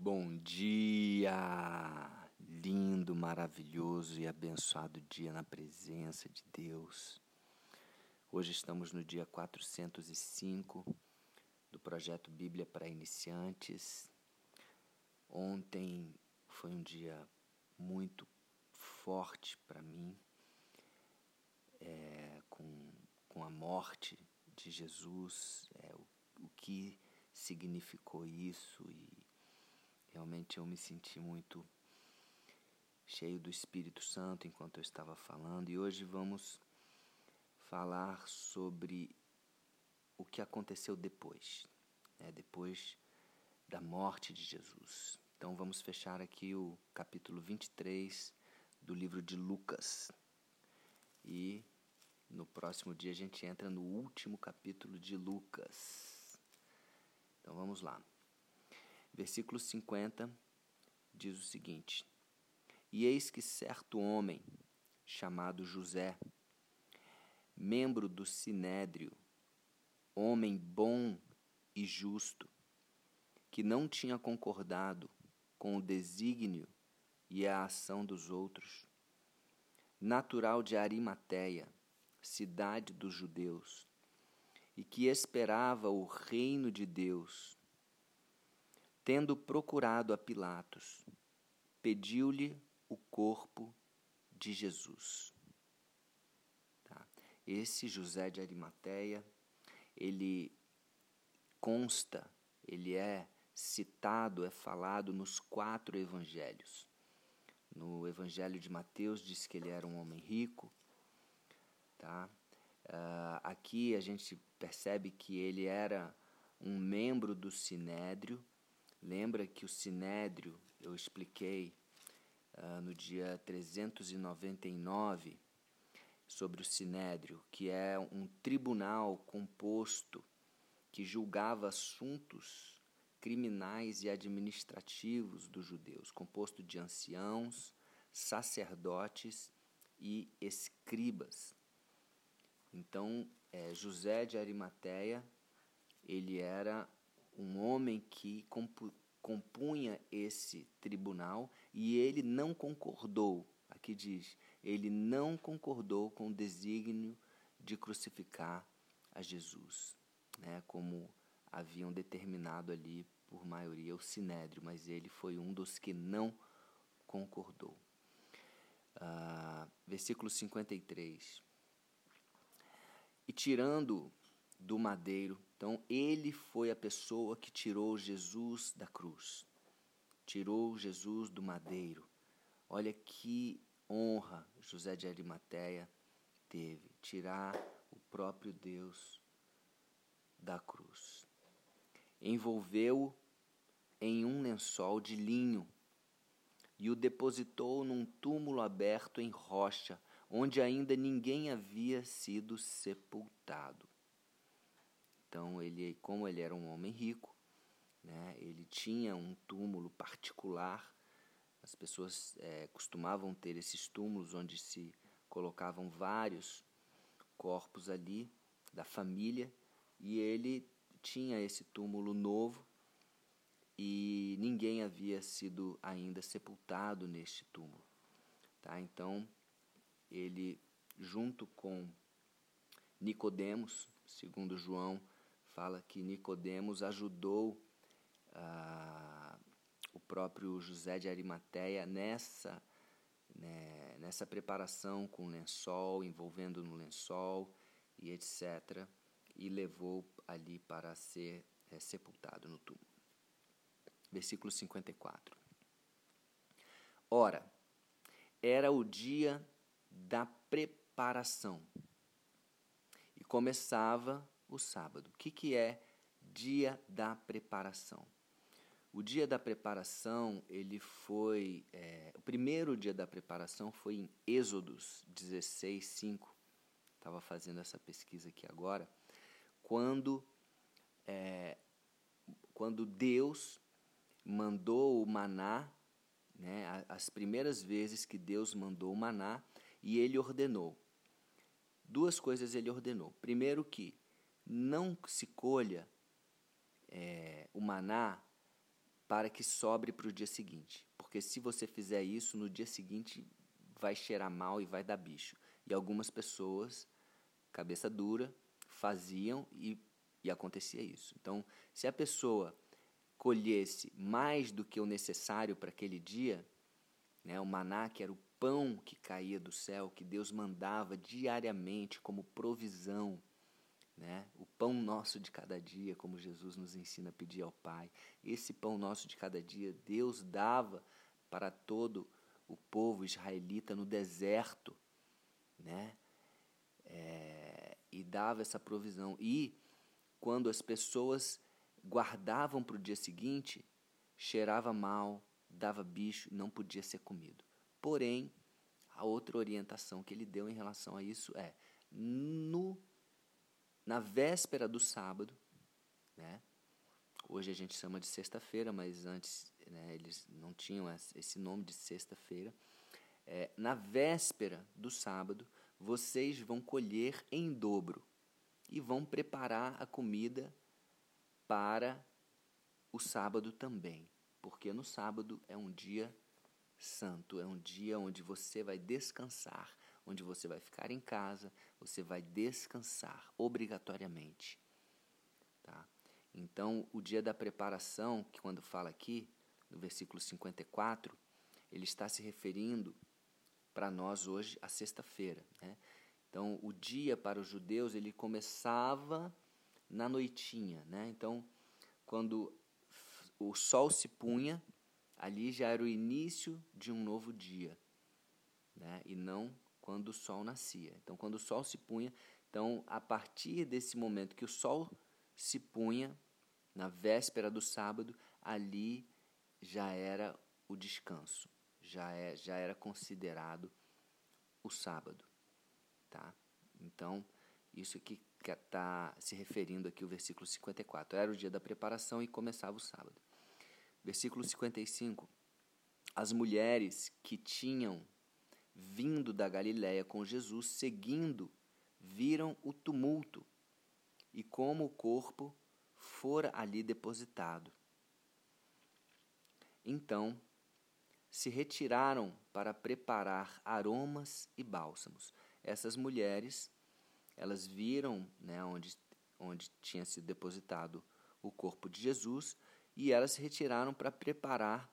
Bom dia! Lindo, maravilhoso e abençoado dia na presença de Deus. Hoje estamos no dia 405 do projeto Bíblia para Iniciantes. Ontem foi um dia muito forte para mim, é, com, com a morte de Jesus, é, o, o que significou isso e realmente eu me senti muito cheio do Espírito Santo enquanto eu estava falando e hoje vamos falar sobre o que aconteceu depois, né, depois da morte de Jesus. Então vamos fechar aqui o capítulo 23 do livro de Lucas. E no próximo dia a gente entra no último capítulo de Lucas. Então vamos lá. Versículo 50 diz o seguinte: E eis que certo homem, chamado José, membro do sinédrio, homem bom e justo, que não tinha concordado com o desígnio e a ação dos outros, natural de Arimateia, cidade dos judeus, e que esperava o reino de Deus, tendo procurado a Pilatos, pediu-lhe o corpo de Jesus. Tá? Esse José de Arimateia, ele consta, ele é citado, é falado nos quatro evangelhos. No evangelho de Mateus diz que ele era um homem rico, tá? Uh, aqui a gente percebe que ele era um membro do Sinédrio. Lembra que o Sinédrio, eu expliquei uh, no dia 399 sobre o Sinédrio, que é um tribunal composto que julgava assuntos criminais e administrativos dos judeus, composto de anciãos, sacerdotes e escribas. Então, é, José de Arimateia, ele era um homem que compunha esse tribunal e ele não concordou, aqui diz, ele não concordou com o desígnio de crucificar a Jesus, né, como haviam determinado ali por maioria o sinédrio, mas ele foi um dos que não concordou. Uh, versículo 53. E tirando do madeiro, então ele foi a pessoa que tirou Jesus da cruz, tirou Jesus do madeiro. Olha que honra José de Arimateia teve, tirar o próprio Deus da cruz envolveu-o em um lençol de linho e o depositou num túmulo aberto em rocha, onde ainda ninguém havia sido sepultado. Então, ele, como ele era um homem rico, né, ele tinha um túmulo particular. As pessoas é, costumavam ter esses túmulos onde se colocavam vários corpos ali da família, e ele tinha esse túmulo novo e ninguém havia sido ainda sepultado neste túmulo. Tá? Então, ele, junto com Nicodemos, segundo João, fala que Nicodemos ajudou ah, o próprio José de Arimateia nessa, né, nessa preparação com lençol, envolvendo no lençol e etc e levou ali para ser é, sepultado no túmulo. Versículo 54. Ora, era o dia da preparação e começava o sábado. O que, que é dia da preparação? O dia da preparação, ele foi. É, o primeiro dia da preparação foi em Êxodos 16, 5. Estava fazendo essa pesquisa aqui agora quando, é, quando Deus mandou o maná, né, as primeiras vezes que Deus mandou o maná, e ele ordenou. Duas coisas ele ordenou. Primeiro que não se colha é, o maná para que sobre para o dia seguinte. Porque se você fizer isso, no dia seguinte vai cheirar mal e vai dar bicho. E algumas pessoas, cabeça dura, faziam e, e acontecia isso. Então, se a pessoa colhesse mais do que o necessário para aquele dia, né, o maná, que era o pão que caía do céu, que Deus mandava diariamente como provisão, né? o pão nosso de cada dia, como Jesus nos ensina a pedir ao Pai. Esse pão nosso de cada dia, Deus dava para todo o povo israelita no deserto, né? É, e dava essa provisão. E quando as pessoas guardavam para o dia seguinte, cheirava mal, dava bicho, não podia ser comido. Porém, a outra orientação que ele deu em relação a isso é no na véspera do sábado, né? Hoje a gente chama de sexta-feira, mas antes né, eles não tinham esse nome de sexta-feira. É, na véspera do sábado, vocês vão colher em dobro e vão preparar a comida para o sábado também, porque no sábado é um dia santo, é um dia onde você vai descansar, onde você vai ficar em casa, você vai descansar obrigatoriamente. Tá? Então, o dia da preparação, que quando fala aqui, no versículo 54, ele está se referindo para nós hoje a sexta-feira. Né? Então, o dia para os judeus ele começava na noitinha. Né? Então, quando o sol se punha, ali já era o início de um novo dia, né? e não quando o sol nascia. Então, quando o sol se punha, então a partir desse momento que o sol se punha, na véspera do sábado, ali já era o descanso, já, é, já era considerado o sábado, tá? Então, isso que está se referindo aqui o versículo 54. Era o dia da preparação e começava o sábado. Versículo 55. As mulheres que tinham vindo da Galiléia com Jesus, seguindo, viram o tumulto e como o corpo fora ali depositado. Então se retiraram para preparar aromas e bálsamos. Essas mulheres, elas viram né, onde, onde tinha sido depositado o corpo de Jesus e elas se retiraram para preparar.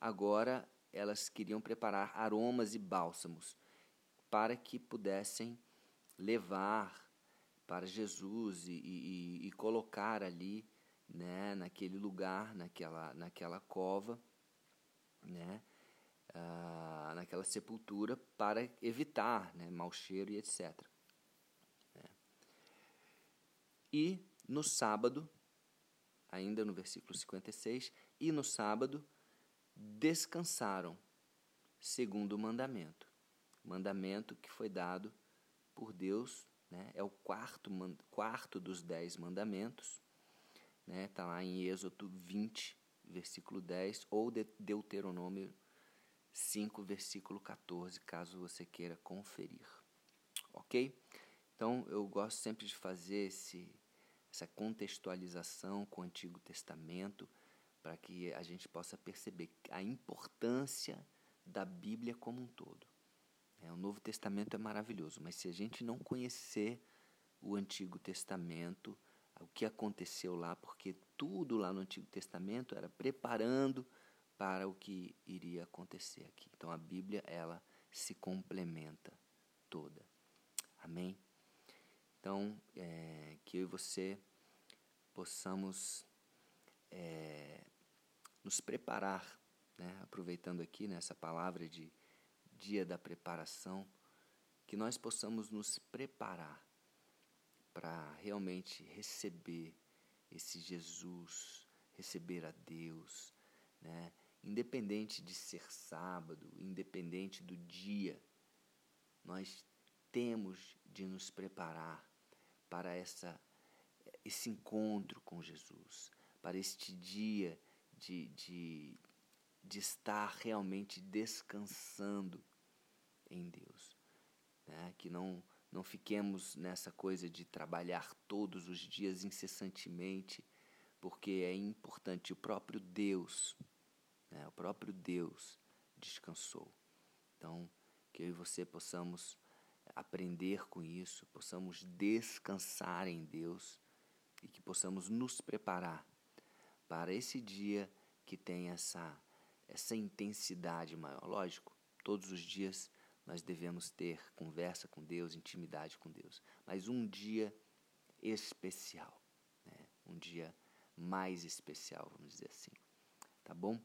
Agora elas queriam preparar aromas e bálsamos para que pudessem levar para Jesus e, e, e colocar ali, né, naquele lugar, naquela, naquela cova, né, ah, naquela sepultura para evitar né, mau cheiro e etc. Né. E no sábado, ainda no versículo 56, e no sábado descansaram, segundo o mandamento. Mandamento que foi dado por Deus, né? é o quarto, quarto dos dez mandamentos. Está né? Tá lá em Êxodo 20, versículo 10, ou Deuteronômio 5, versículo 14, caso você queira conferir. Ok? Então, eu gosto sempre de fazer esse, essa contextualização com o Antigo Testamento, para que a gente possa perceber a importância da Bíblia como um todo. É, o Novo Testamento é maravilhoso, mas se a gente não conhecer o Antigo Testamento, o que aconteceu lá, porque tudo lá no Antigo Testamento era preparando para o que iria acontecer aqui. Então a Bíblia ela se complementa toda. Amém? Então é, que eu e você possamos é, nos preparar, né? aproveitando aqui nessa palavra de dia da preparação, que nós possamos nos preparar para realmente receber esse Jesus, receber a Deus, né? independente de ser sábado, independente do dia, nós temos de nos preparar para essa, esse encontro com Jesus, para este dia de, de, de estar realmente descansando em Deus. Né? Que não, não fiquemos nessa coisa de trabalhar todos os dias incessantemente porque é importante. O próprio Deus, né, o próprio Deus descansou. Então, que eu e você possamos aprender com isso, possamos descansar em Deus e que possamos nos preparar para esse dia que tem essa, essa intensidade maior. Lógico, todos os dias nós devemos ter conversa com Deus, intimidade com Deus, mas um dia especial, né? um dia mais especial, vamos dizer assim. Tá bom?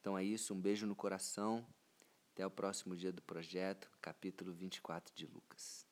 Então é isso, um beijo no coração. Até o próximo dia do projeto, capítulo 24 de Lucas.